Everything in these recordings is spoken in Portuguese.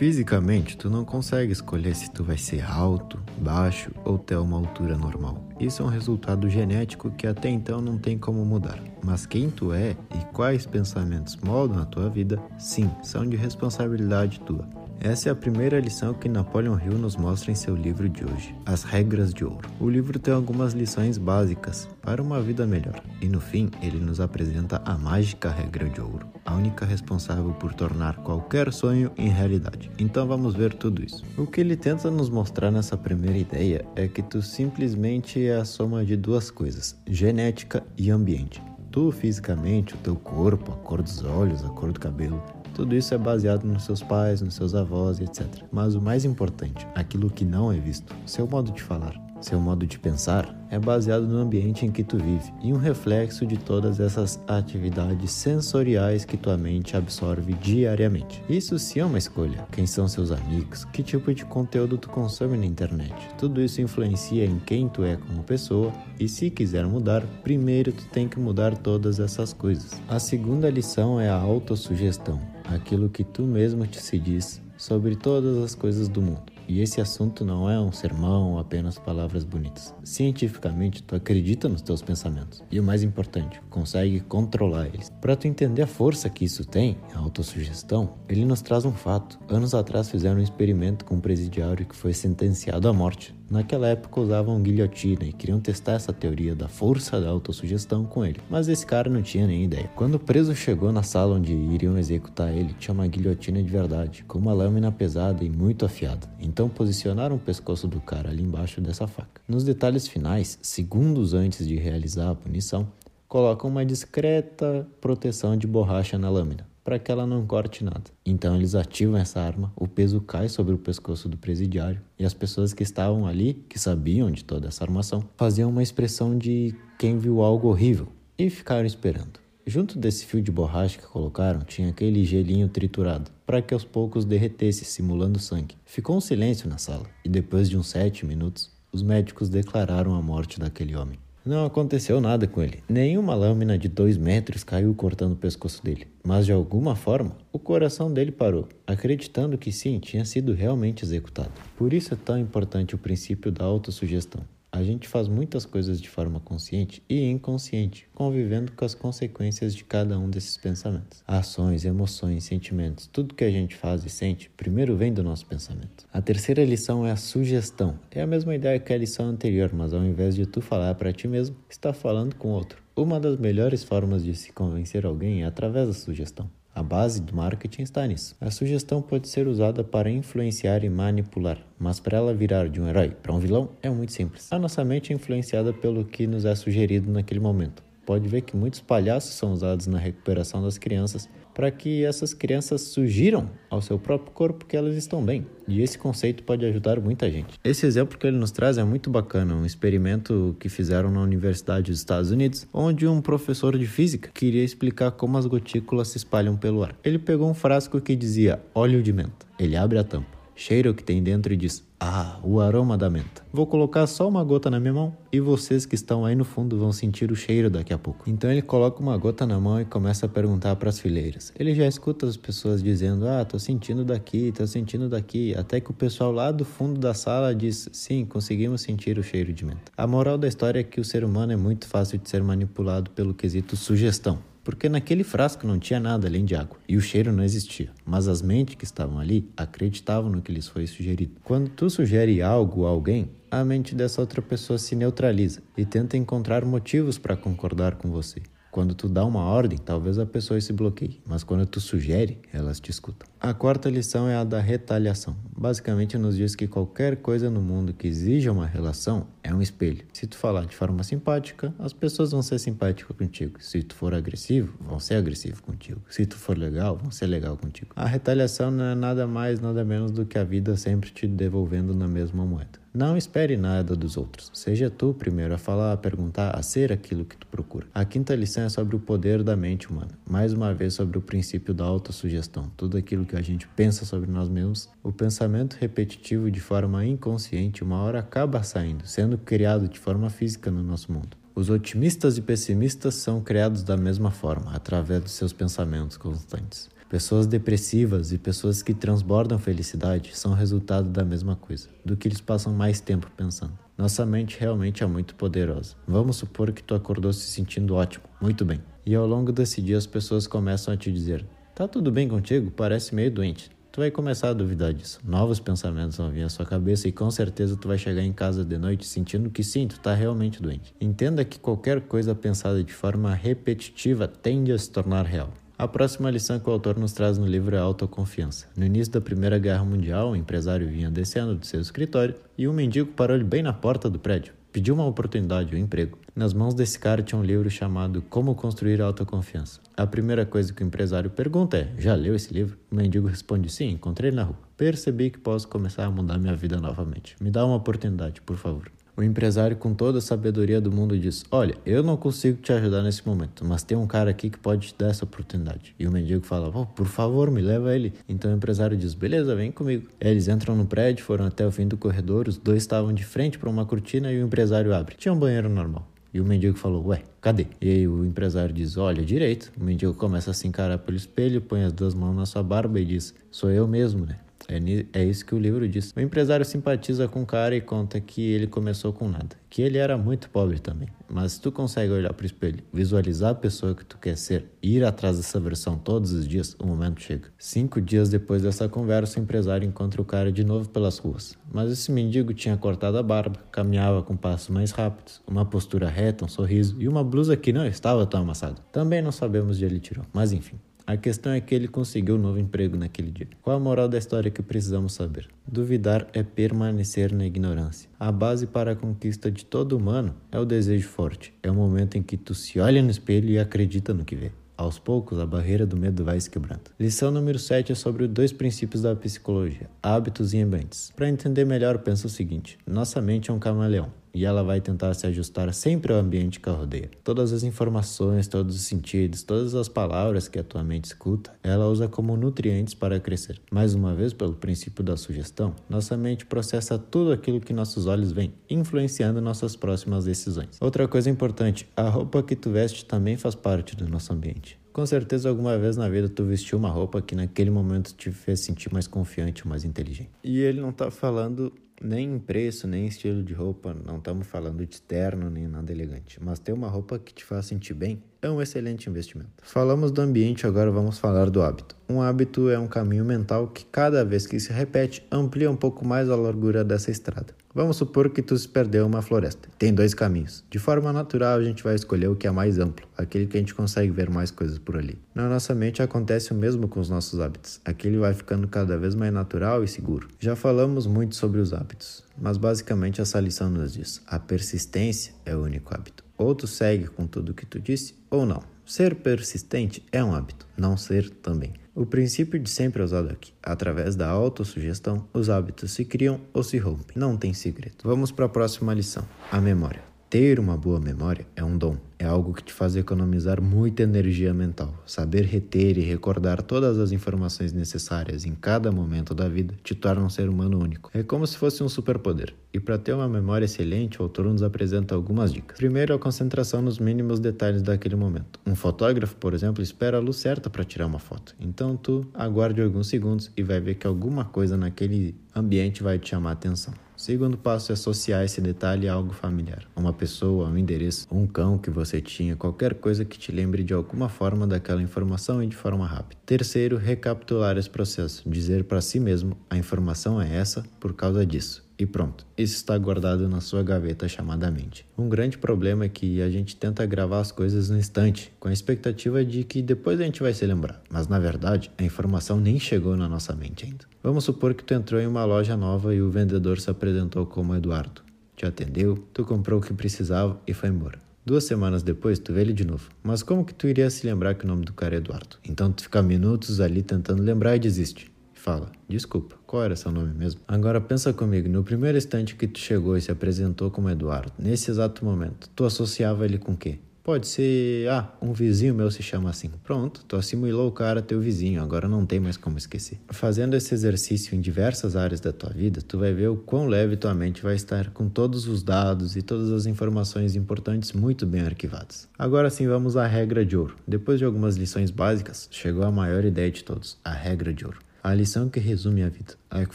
Fisicamente, tu não consegue escolher se tu vai ser alto, baixo ou ter uma altura normal. Isso é um resultado genético que até então não tem como mudar. Mas quem tu é e quais pensamentos moldam a tua vida, sim, são de responsabilidade tua. Essa é a primeira lição que Napoleon Hill nos mostra em seu livro de hoje, As Regras de Ouro. O livro tem algumas lições básicas para uma vida melhor, e no fim ele nos apresenta a mágica regra de ouro, a única responsável por tornar qualquer sonho em realidade. Então vamos ver tudo isso. O que ele tenta nos mostrar nessa primeira ideia é que tu simplesmente é a soma de duas coisas: genética e ambiente. Tu fisicamente, o teu corpo, a cor dos olhos, a cor do cabelo, tudo isso é baseado nos seus pais, nos seus avós, etc. Mas o mais importante, aquilo que não é visto, seu modo de falar, seu modo de pensar, é baseado no ambiente em que tu vive e um reflexo de todas essas atividades sensoriais que tua mente absorve diariamente. Isso sim é uma escolha. Quem são seus amigos? Que tipo de conteúdo tu consome na internet? Tudo isso influencia em quem tu é como pessoa e se quiser mudar, primeiro tu tem que mudar todas essas coisas. A segunda lição é a autossugestão aquilo que tu mesmo te se diz sobre todas as coisas do mundo. E esse assunto não é um sermão ou apenas palavras bonitas. Cientificamente, tu acredita nos teus pensamentos. E o mais importante, consegue controlar eles. Para tu entender a força que isso tem, a autossugestão, ele nos traz um fato. Anos atrás fizeram um experimento com um presidiário que foi sentenciado à morte Naquela época usavam guilhotina e queriam testar essa teoria da força da autossugestão com ele, mas esse cara não tinha nem ideia. Quando o preso chegou na sala onde iriam executar ele, tinha uma guilhotina de verdade, com uma lâmina pesada e muito afiada. Então posicionaram o pescoço do cara ali embaixo dessa faca. Nos detalhes finais, segundos antes de realizar a punição, colocam uma discreta proteção de borracha na lâmina para que ela não corte nada. Então eles ativam essa arma, o peso cai sobre o pescoço do presidiário e as pessoas que estavam ali, que sabiam de toda essa armação, faziam uma expressão de quem viu algo horrível e ficaram esperando. Junto desse fio de borracha que colocaram, tinha aquele gelinho triturado, para que aos poucos derretesse, simulando sangue. Ficou um silêncio na sala, e depois de uns sete minutos, os médicos declararam a morte daquele homem. Não aconteceu nada com ele. Nenhuma lâmina de dois metros caiu cortando o pescoço dele. Mas de alguma forma, o coração dele parou, acreditando que sim, tinha sido realmente executado. Por isso é tão importante o princípio da autossugestão. A gente faz muitas coisas de forma consciente e inconsciente, convivendo com as consequências de cada um desses pensamentos. Ações, emoções, sentimentos, tudo que a gente faz e sente, primeiro vem do nosso pensamento. A terceira lição é a sugestão. É a mesma ideia que a lição anterior, mas ao invés de tu falar para ti mesmo, está falando com outro. Uma das melhores formas de se convencer alguém é através da sugestão. A base do marketing está nisso. A sugestão pode ser usada para influenciar e manipular, mas para ela virar de um herói para um vilão é muito simples. A nossa mente é influenciada pelo que nos é sugerido naquele momento. Pode ver que muitos palhaços são usados na recuperação das crianças para que essas crianças sugiram ao seu próprio corpo que elas estão bem. E esse conceito pode ajudar muita gente. Esse exemplo que ele nos traz é muito bacana, um experimento que fizeram na Universidade dos Estados Unidos, onde um professor de física queria explicar como as gotículas se espalham pelo ar. Ele pegou um frasco que dizia óleo de menta. Ele abre a tampa cheira o que tem dentro e diz: Ah, o aroma da menta. Vou colocar só uma gota na minha mão e vocês que estão aí no fundo vão sentir o cheiro daqui a pouco. Então ele coloca uma gota na mão e começa a perguntar para as fileiras. Ele já escuta as pessoas dizendo: Ah, tô sentindo daqui, tô sentindo daqui. Até que o pessoal lá do fundo da sala diz: Sim, conseguimos sentir o cheiro de menta. A moral da história é que o ser humano é muito fácil de ser manipulado pelo quesito sugestão porque naquele frasco não tinha nada além de água e o cheiro não existia. Mas as mentes que estavam ali acreditavam no que lhes foi sugerido. Quando tu sugere algo a alguém, a mente dessa outra pessoa se neutraliza e tenta encontrar motivos para concordar com você. Quando tu dá uma ordem, talvez a pessoa se bloqueie, mas quando tu sugere, elas te escutam. A quarta lição é a da retaliação. Basicamente nos diz que qualquer coisa no mundo que exija uma relação é um espelho. Se tu falar de forma simpática, as pessoas vão ser simpáticas contigo. Se tu for agressivo, vão ser agressivos contigo. Se tu for legal, vão ser legal contigo. A retaliação não é nada mais, nada menos do que a vida sempre te devolvendo na mesma moeda. Não espere nada dos outros. Seja tu primeiro a falar, a perguntar, a ser aquilo que tu procura. A quinta lição é sobre o poder da mente humana. Mais uma vez sobre o princípio da autossugestão. Tudo aquilo que a gente pensa sobre nós mesmos, o pensamento repetitivo de forma inconsciente, uma hora acaba saindo, sendo criado de forma física no nosso mundo. Os otimistas e pessimistas são criados da mesma forma, através dos seus pensamentos constantes. Pessoas depressivas e pessoas que transbordam felicidade são resultado da mesma coisa, do que eles passam mais tempo pensando. Nossa mente realmente é muito poderosa. Vamos supor que tu acordou se sentindo ótimo, muito bem. E ao longo desse dia as pessoas começam a te dizer: "Tá tudo bem contigo? Parece meio doente". Tu vai começar a duvidar disso. Novos pensamentos vão vir à sua cabeça e com certeza tu vai chegar em casa de noite sentindo que sim, tu tá realmente doente. Entenda que qualquer coisa pensada de forma repetitiva tende a se tornar real. A próxima lição que o autor nos traz no livro é autoconfiança. No início da Primeira Guerra Mundial, um empresário vinha descendo do seu escritório e um mendigo parou-lhe bem na porta do prédio. Pediu uma oportunidade, um emprego. Nas mãos desse cara tinha um livro chamado Como Construir Autoconfiança. A primeira coisa que o empresário pergunta é: Já leu esse livro? O mendigo responde: Sim, encontrei na rua. Percebi que posso começar a mudar minha vida novamente. Me dá uma oportunidade, por favor. O empresário, com toda a sabedoria do mundo, diz: Olha, eu não consigo te ajudar nesse momento, mas tem um cara aqui que pode te dar essa oportunidade. E o mendigo fala: oh, Por favor, me leva ele. Então o empresário diz: Beleza, vem comigo. Eles entram no prédio, foram até o fim do corredor, os dois estavam de frente para uma cortina e o empresário abre. Tinha um banheiro normal. E o mendigo falou: Ué, cadê? E aí o empresário diz: Olha, direito. O mendigo começa a se encarar pelo espelho, põe as duas mãos na sua barba e diz: Sou eu mesmo, né? É, é isso que o livro diz. O empresário simpatiza com o cara e conta que ele começou com nada, que ele era muito pobre também. Mas se tu consegue olhar para o espelho, visualizar a pessoa que tu quer ser, ir atrás dessa versão todos os dias, o momento chega. Cinco dias depois dessa conversa, o empresário encontra o cara de novo pelas ruas. Mas esse mendigo tinha cortado a barba, caminhava com passos mais rápidos, uma postura reta, um sorriso e uma blusa que não estava tão amassada. Também não sabemos de onde ele tirou, mas enfim. A questão é que ele conseguiu um novo emprego naquele dia. Qual a moral da história que precisamos saber? Duvidar é permanecer na ignorância. A base para a conquista de todo humano é o desejo forte. É o momento em que tu se olha no espelho e acredita no que vê. Aos poucos, a barreira do medo vai se quebrando. Lição número 7 é sobre dois princípios da psicologia: hábitos e ambientes. Para entender melhor, pensa o seguinte: nossa mente é um camaleão e ela vai tentar se ajustar sempre ao ambiente que a rodeia. Todas as informações, todos os sentidos, todas as palavras que a tua mente escuta, ela usa como nutrientes para crescer. Mais uma vez, pelo princípio da sugestão, nossa mente processa tudo aquilo que nossos olhos veem, influenciando nossas próximas decisões. Outra coisa importante, a roupa que tu veste também faz parte do nosso ambiente. Com certeza alguma vez na vida tu vestiu uma roupa que naquele momento te fez sentir mais confiante mais inteligente. E ele não tá falando nem em preço, nem em estilo de roupa, não estamos falando de terno nem nada elegante, mas ter uma roupa que te faz sentir bem é um excelente investimento. Falamos do ambiente, agora vamos falar do hábito. Um hábito é um caminho mental que cada vez que se repete amplia um pouco mais a largura dessa estrada. Vamos supor que tu se perdeu uma floresta. Tem dois caminhos. De forma natural, a gente vai escolher o que é mais amplo, aquele que a gente consegue ver mais coisas por ali. Na nossa mente acontece o mesmo com os nossos hábitos. Aquele vai ficando cada vez mais natural e seguro. Já falamos muito sobre os hábitos, mas basicamente essa lição nos diz: a persistência é o único hábito. Ou tu segue com tudo o que tu disse, ou não. Ser persistente é um hábito, não ser também. O princípio de sempre é usado aqui. Através da autossugestão, os hábitos se criam ou se rompem. Não tem segredo. Vamos para a próxima lição: a memória. Ter uma boa memória é um dom, é algo que te faz economizar muita energia mental. Saber reter e recordar todas as informações necessárias em cada momento da vida te torna um ser humano único. É como se fosse um superpoder. E para ter uma memória excelente, o autor nos apresenta algumas dicas. Primeiro, a concentração nos mínimos detalhes daquele momento. Um fotógrafo, por exemplo, espera a luz certa para tirar uma foto. Então tu aguarde alguns segundos e vai ver que alguma coisa naquele ambiente vai te chamar a atenção. Segundo passo é associar esse detalhe a algo familiar. Uma pessoa, um endereço, um cão que você tinha, qualquer coisa que te lembre de alguma forma daquela informação e de forma rápida. Terceiro, recapitular esse processo. Dizer para si mesmo: a informação é essa por causa disso e pronto, isso está guardado na sua gaveta chamada mente. Um grande problema é que a gente tenta gravar as coisas no instante, com a expectativa de que depois a gente vai se lembrar, mas na verdade a informação nem chegou na nossa mente ainda. Vamos supor que tu entrou em uma loja nova e o vendedor se apresentou como Eduardo. Te atendeu, tu comprou o que precisava e foi embora. Duas semanas depois, tu vê ele de novo. Mas como que tu iria se lembrar que o nome do cara é Eduardo? Então tu fica minutos ali tentando lembrar e desiste fala: Desculpa, qual era seu nome mesmo? Agora pensa comigo, no primeiro instante que tu chegou e se apresentou como Eduardo, nesse exato momento, tu associava ele com o quê? Pode ser, ah, um vizinho meu se chama assim. Pronto, tu assimilou o cara teu vizinho, agora não tem mais como esquecer. Fazendo esse exercício em diversas áreas da tua vida, tu vai ver o quão leve tua mente vai estar com todos os dados e todas as informações importantes muito bem arquivadas. Agora sim, vamos à regra de ouro. Depois de algumas lições básicas, chegou a maior ideia de todos, a regra de ouro. A lição que resume a vida, a que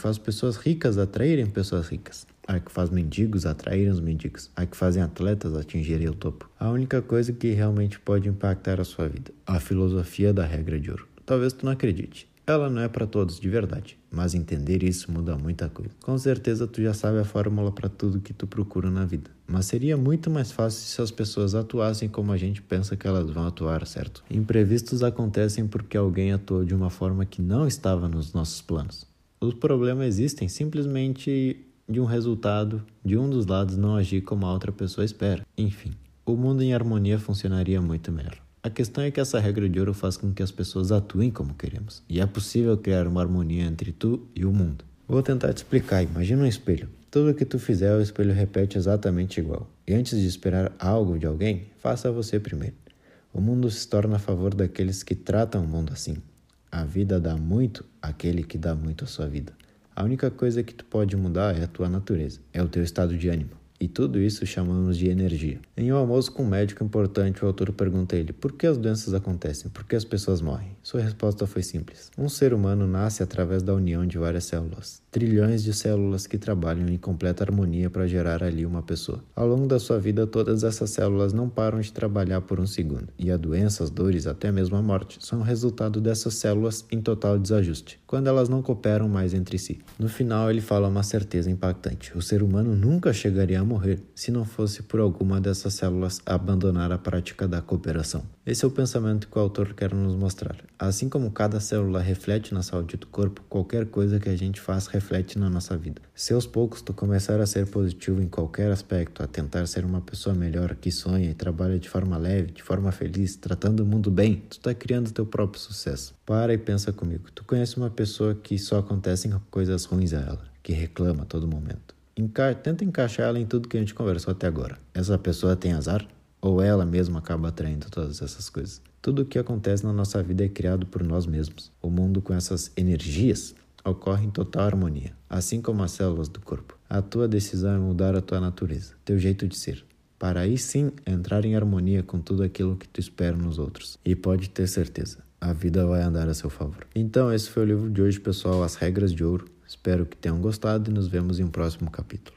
faz pessoas ricas atraírem pessoas ricas a que faz mendigos atraírem os mendigos, a que fazem atletas atingirem o topo. A única coisa que realmente pode impactar a sua vida, a filosofia da regra de ouro. Talvez tu não acredite. Ela não é para todos de verdade, mas entender isso muda muita coisa. Com certeza tu já sabe a fórmula para tudo que tu procura na vida, mas seria muito mais fácil se as pessoas atuassem como a gente pensa que elas vão atuar, certo? Imprevistos acontecem porque alguém atuou de uma forma que não estava nos nossos planos. Os problemas existem simplesmente de um resultado de um dos lados não agir como a outra pessoa espera. Enfim, o mundo em harmonia funcionaria muito melhor. A questão é que essa regra de ouro faz com que as pessoas atuem como queremos, e é possível criar uma harmonia entre tu e o mundo. Vou tentar te explicar. Imagina um espelho. Tudo que tu fizer, o espelho repete exatamente igual. E antes de esperar algo de alguém, faça você primeiro. O mundo se torna a favor daqueles que tratam o mundo assim. A vida dá muito àquele que dá muito à sua vida. A única coisa que tu pode mudar é a tua natureza, é o teu estado de ânimo. E tudo isso chamamos de energia. Em um almoço com um médico importante, o autor pergunta a ele por que as doenças acontecem, por que as pessoas morrem. Sua resposta foi simples: um ser humano nasce através da união de várias células, trilhões de células que trabalham em completa harmonia para gerar ali uma pessoa. Ao longo da sua vida, todas essas células não param de trabalhar por um segundo, e a doença, as dores, até mesmo a morte, são resultado dessas células em total desajuste, quando elas não cooperam mais entre si. No final, ele fala uma certeza impactante: o ser humano nunca chegaria a morrer se não fosse por alguma dessas células abandonar a prática da cooperação. Esse é o pensamento que o autor quer nos mostrar. Assim como cada célula reflete na saúde do corpo, qualquer coisa que a gente faz reflete na nossa vida. Se aos poucos tu começar a ser positivo em qualquer aspecto, a tentar ser uma pessoa melhor que sonha e trabalha de forma leve, de forma feliz, tratando o mundo bem, tu está criando teu próprio sucesso. Para e pensa comigo. Tu conhece uma pessoa que só acontecem coisas ruins a ela, que reclama a todo momento. Enca tenta encaixar ela em tudo que a gente conversou até agora. Essa pessoa tem azar? Ou ela mesma acaba atraindo todas essas coisas? Tudo o que acontece na nossa vida é criado por nós mesmos. O mundo com essas energias ocorre em total harmonia, assim como as células do corpo. A tua decisão é mudar a tua natureza, teu jeito de ser, para aí sim entrar em harmonia com tudo aquilo que tu espera nos outros. E pode ter certeza, a vida vai andar a seu favor. Então, esse foi o livro de hoje, pessoal, As Regras de Ouro. Espero que tenham gostado e nos vemos em um próximo capítulo.